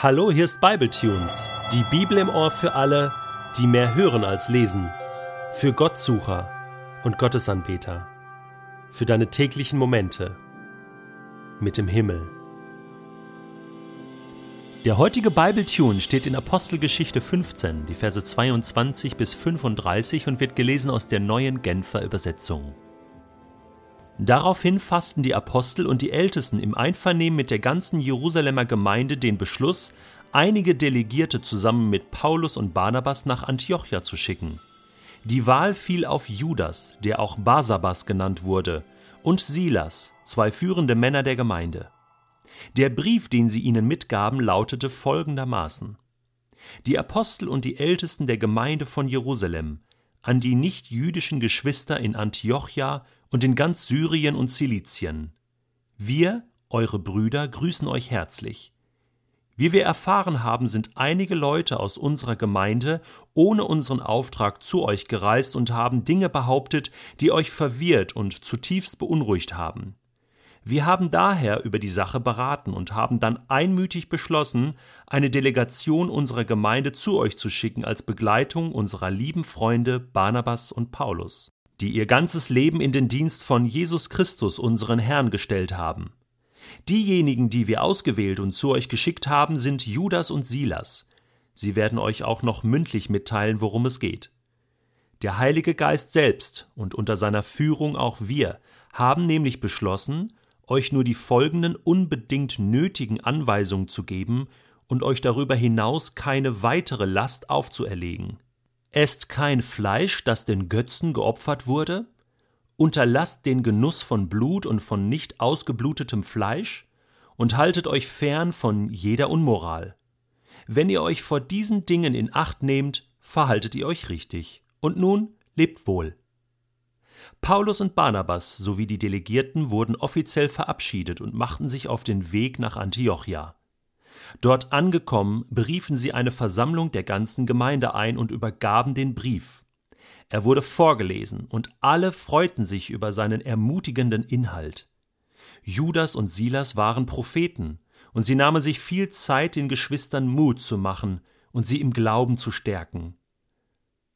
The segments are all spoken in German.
Hallo, hier ist Bibletunes, die Bibel im Ohr für alle, die mehr hören als lesen, für Gottsucher und Gottesanbeter, für deine täglichen Momente mit dem Himmel. Der heutige Bibletune steht in Apostelgeschichte 15, die Verse 22 bis 35 und wird gelesen aus der neuen Genfer Übersetzung. Daraufhin fassten die Apostel und die Ältesten im Einvernehmen mit der ganzen Jerusalemer Gemeinde den Beschluss, einige Delegierte zusammen mit Paulus und Barnabas nach Antiochia zu schicken. Die Wahl fiel auf Judas, der auch Basabas genannt wurde, und Silas, zwei führende Männer der Gemeinde. Der Brief, den sie ihnen mitgaben, lautete folgendermaßen Die Apostel und die Ältesten der Gemeinde von Jerusalem an die nichtjüdischen Geschwister in Antiochia und in ganz Syrien und Zilizien. Wir, eure Brüder, grüßen euch herzlich. Wie wir erfahren haben, sind einige Leute aus unserer Gemeinde ohne unseren Auftrag zu euch gereist und haben Dinge behauptet, die euch verwirrt und zutiefst beunruhigt haben. Wir haben daher über die Sache beraten und haben dann einmütig beschlossen, eine Delegation unserer Gemeinde zu euch zu schicken als Begleitung unserer lieben Freunde Barnabas und Paulus, die ihr ganzes Leben in den Dienst von Jesus Christus, unseren Herrn, gestellt haben. Diejenigen, die wir ausgewählt und zu euch geschickt haben, sind Judas und Silas. Sie werden euch auch noch mündlich mitteilen, worum es geht. Der Heilige Geist selbst und unter seiner Führung auch wir haben nämlich beschlossen, euch nur die folgenden unbedingt nötigen Anweisungen zu geben und euch darüber hinaus keine weitere Last aufzuerlegen. Esst kein Fleisch, das den Götzen geopfert wurde, unterlasst den Genuss von Blut und von nicht ausgeblutetem Fleisch und haltet euch fern von jeder Unmoral. Wenn ihr euch vor diesen Dingen in Acht nehmt, verhaltet ihr euch richtig. Und nun lebt wohl. Paulus und Barnabas sowie die Delegierten wurden offiziell verabschiedet und machten sich auf den Weg nach Antiochia. Dort angekommen, beriefen sie eine Versammlung der ganzen Gemeinde ein und übergaben den Brief. Er wurde vorgelesen, und alle freuten sich über seinen ermutigenden Inhalt. Judas und Silas waren Propheten, und sie nahmen sich viel Zeit, den Geschwistern Mut zu machen und sie im Glauben zu stärken.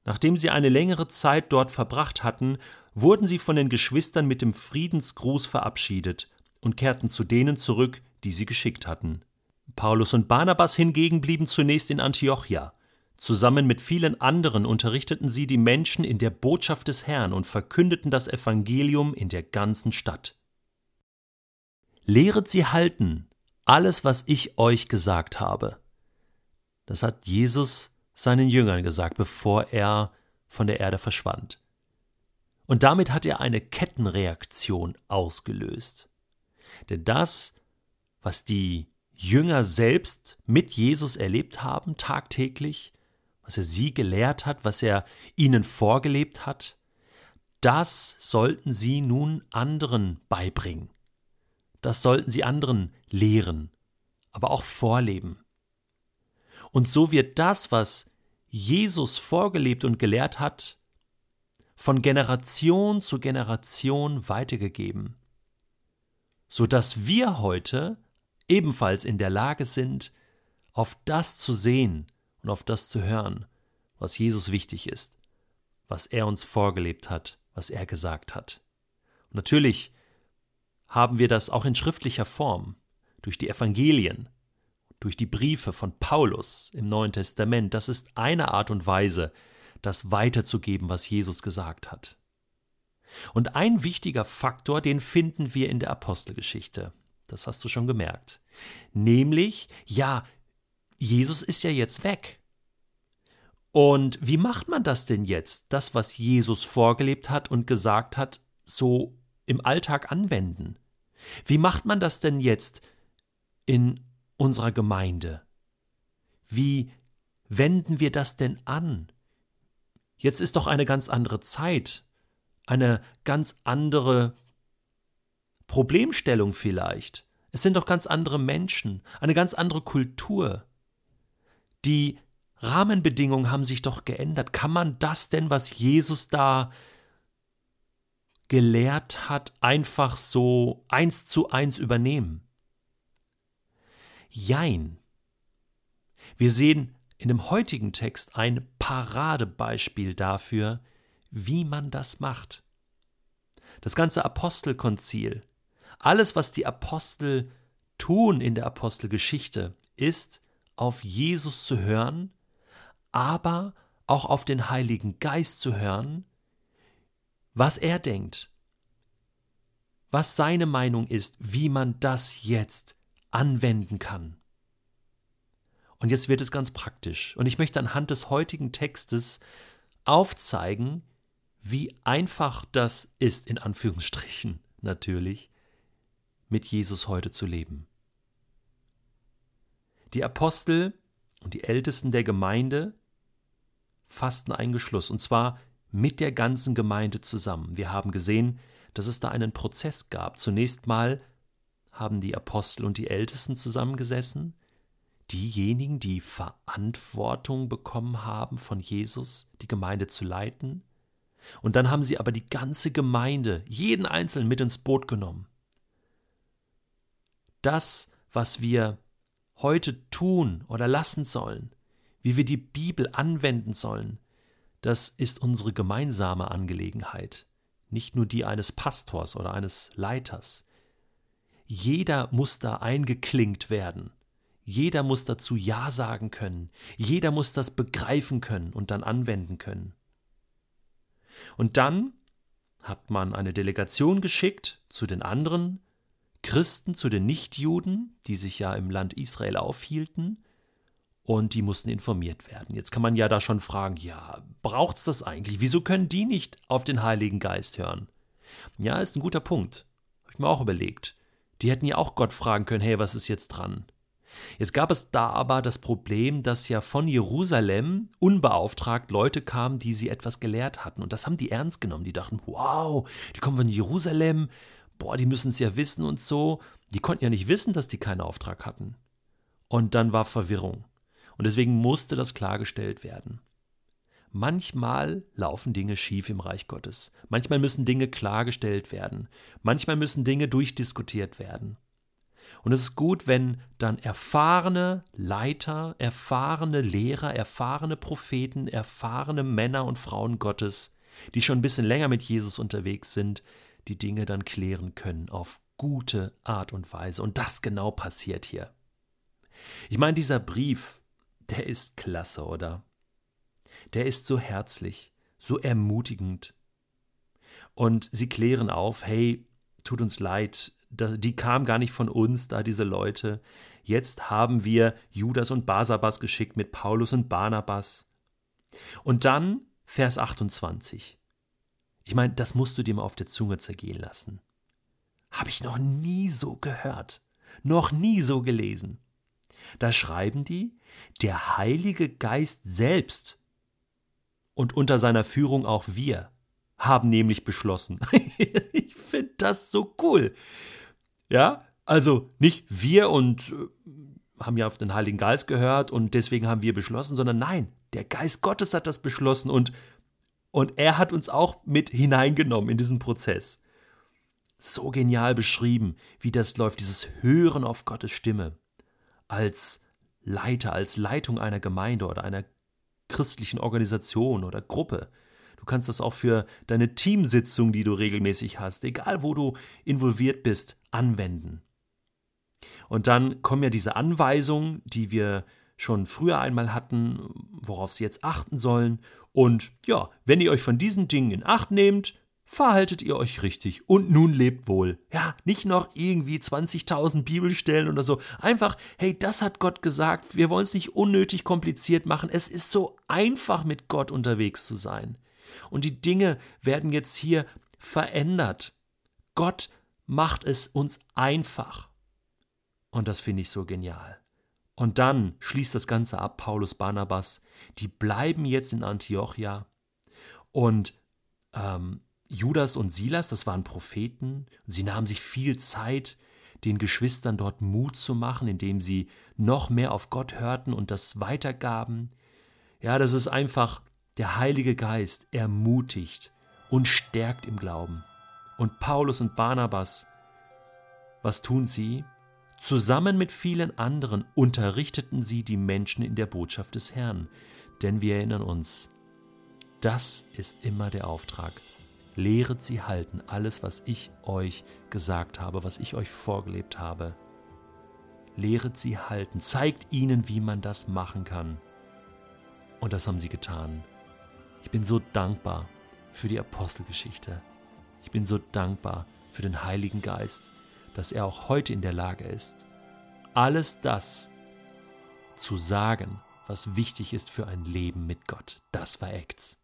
Nachdem sie eine längere Zeit dort verbracht hatten, wurden sie von den Geschwistern mit dem Friedensgruß verabschiedet und kehrten zu denen zurück, die sie geschickt hatten. Paulus und Barnabas hingegen blieben zunächst in Antiochia. Zusammen mit vielen anderen unterrichteten sie die Menschen in der Botschaft des Herrn und verkündeten das Evangelium in der ganzen Stadt. Lehret sie halten, alles, was ich euch gesagt habe. Das hat Jesus seinen Jüngern gesagt, bevor er von der Erde verschwand. Und damit hat er eine Kettenreaktion ausgelöst. Denn das, was die Jünger selbst mit Jesus erlebt haben, tagtäglich, was er sie gelehrt hat, was er ihnen vorgelebt hat, das sollten sie nun anderen beibringen. Das sollten sie anderen lehren, aber auch vorleben. Und so wird das, was Jesus vorgelebt und gelehrt hat, von Generation zu Generation weitergegeben, so dass wir heute ebenfalls in der Lage sind, auf das zu sehen und auf das zu hören, was Jesus wichtig ist, was er uns vorgelebt hat, was er gesagt hat. Und natürlich haben wir das auch in schriftlicher Form, durch die Evangelien, durch die Briefe von Paulus im Neuen Testament. Das ist eine Art und Weise, das weiterzugeben, was Jesus gesagt hat. Und ein wichtiger Faktor, den finden wir in der Apostelgeschichte. Das hast du schon gemerkt. Nämlich, ja, Jesus ist ja jetzt weg. Und wie macht man das denn jetzt? Das, was Jesus vorgelebt hat und gesagt hat, so im Alltag anwenden? Wie macht man das denn jetzt in unserer Gemeinde? Wie wenden wir das denn an? Jetzt ist doch eine ganz andere Zeit, eine ganz andere Problemstellung vielleicht. Es sind doch ganz andere Menschen, eine ganz andere Kultur. Die Rahmenbedingungen haben sich doch geändert. Kann man das denn, was Jesus da gelehrt hat, einfach so eins zu eins übernehmen? Jein. Wir sehen in dem heutigen Text ein Paradebeispiel dafür, wie man das macht. Das ganze Apostelkonzil, alles, was die Apostel tun in der Apostelgeschichte, ist, auf Jesus zu hören, aber auch auf den Heiligen Geist zu hören, was er denkt, was seine Meinung ist, wie man das jetzt anwenden kann. Und jetzt wird es ganz praktisch. Und ich möchte anhand des heutigen Textes aufzeigen, wie einfach das ist, in Anführungsstrichen natürlich, mit Jesus heute zu leben. Die Apostel und die Ältesten der Gemeinde fassten einen Geschluss, und zwar mit der ganzen Gemeinde zusammen. Wir haben gesehen, dass es da einen Prozess gab. Zunächst mal haben die Apostel und die Ältesten zusammengesessen, diejenigen, die Verantwortung bekommen haben von Jesus, die Gemeinde zu leiten. Und dann haben sie aber die ganze Gemeinde, jeden Einzelnen mit ins Boot genommen. Das, was wir heute tun oder lassen sollen, wie wir die Bibel anwenden sollen, das ist unsere gemeinsame Angelegenheit, nicht nur die eines Pastors oder eines Leiters. Jeder muss da eingeklinkt werden. Jeder muss dazu Ja sagen können. Jeder muss das begreifen können und dann anwenden können. Und dann hat man eine Delegation geschickt zu den anderen Christen, zu den Nichtjuden, die sich ja im Land Israel aufhielten, und die mussten informiert werden. Jetzt kann man ja da schon fragen, ja, braucht's das eigentlich? Wieso können die nicht auf den Heiligen Geist hören? Ja, ist ein guter Punkt. Habe ich mir auch überlegt. Die hätten ja auch Gott fragen können, hey, was ist jetzt dran? Jetzt gab es da aber das Problem, dass ja von Jerusalem unbeauftragt Leute kamen, die sie etwas gelehrt hatten. Und das haben die ernst genommen. Die dachten, wow, die kommen von Jerusalem, boah, die müssen es ja wissen und so. Die konnten ja nicht wissen, dass die keinen Auftrag hatten. Und dann war Verwirrung. Und deswegen musste das klargestellt werden. Manchmal laufen Dinge schief im Reich Gottes. Manchmal müssen Dinge klargestellt werden. Manchmal müssen Dinge durchdiskutiert werden. Und es ist gut, wenn dann erfahrene Leiter, erfahrene Lehrer, erfahrene Propheten, erfahrene Männer und Frauen Gottes, die schon ein bisschen länger mit Jesus unterwegs sind, die Dinge dann klären können auf gute Art und Weise. Und das genau passiert hier. Ich meine, dieser Brief, der ist klasse, oder? Der ist so herzlich, so ermutigend. Und sie klären auf, hey, tut uns leid, die kamen gar nicht von uns, da diese Leute. Jetzt haben wir Judas und Basabas geschickt mit Paulus und Barnabas. Und dann Vers 28. Ich meine, das musst du dir mal auf der Zunge zergehen lassen. Habe ich noch nie so gehört, noch nie so gelesen. Da schreiben die, der Heilige Geist selbst und unter seiner Führung auch wir haben nämlich beschlossen. ich finde das so cool. Ja, also nicht wir und äh, haben ja auf den Heiligen Geist gehört und deswegen haben wir beschlossen, sondern nein, der Geist Gottes hat das beschlossen und, und er hat uns auch mit hineingenommen in diesen Prozess. So genial beschrieben, wie das läuft, dieses Hören auf Gottes Stimme als Leiter, als Leitung einer Gemeinde oder einer christlichen Organisation oder Gruppe. Du kannst das auch für deine Teamsitzung, die du regelmäßig hast, egal wo du involviert bist, anwenden. Und dann kommen ja diese Anweisungen, die wir schon früher einmal hatten, worauf sie jetzt achten sollen. Und ja, wenn ihr euch von diesen Dingen in Acht nehmt, verhaltet ihr euch richtig und nun lebt wohl. Ja, nicht noch irgendwie 20.000 Bibelstellen oder so. Einfach, hey, das hat Gott gesagt. Wir wollen es nicht unnötig kompliziert machen. Es ist so einfach, mit Gott unterwegs zu sein. Und die Dinge werden jetzt hier verändert. Gott macht es uns einfach. Und das finde ich so genial. Und dann schließt das Ganze ab, Paulus Barnabas. Die bleiben jetzt in Antiochia. Und ähm, Judas und Silas, das waren Propheten, sie nahmen sich viel Zeit, den Geschwistern dort Mut zu machen, indem sie noch mehr auf Gott hörten und das weitergaben. Ja, das ist einfach der Heilige Geist ermutigt und stärkt im Glauben. Und Paulus und Barnabas, was tun sie? Zusammen mit vielen anderen unterrichteten sie die Menschen in der Botschaft des Herrn. Denn wir erinnern uns, das ist immer der Auftrag. Lehret sie halten, alles, was ich euch gesagt habe, was ich euch vorgelebt habe. Lehret sie halten, zeigt ihnen, wie man das machen kann. Und das haben sie getan. Ich bin so dankbar für die Apostelgeschichte. Ich bin so dankbar für den Heiligen Geist, dass er auch heute in der Lage ist, alles das zu sagen, was wichtig ist für ein Leben mit Gott. Das war Acts.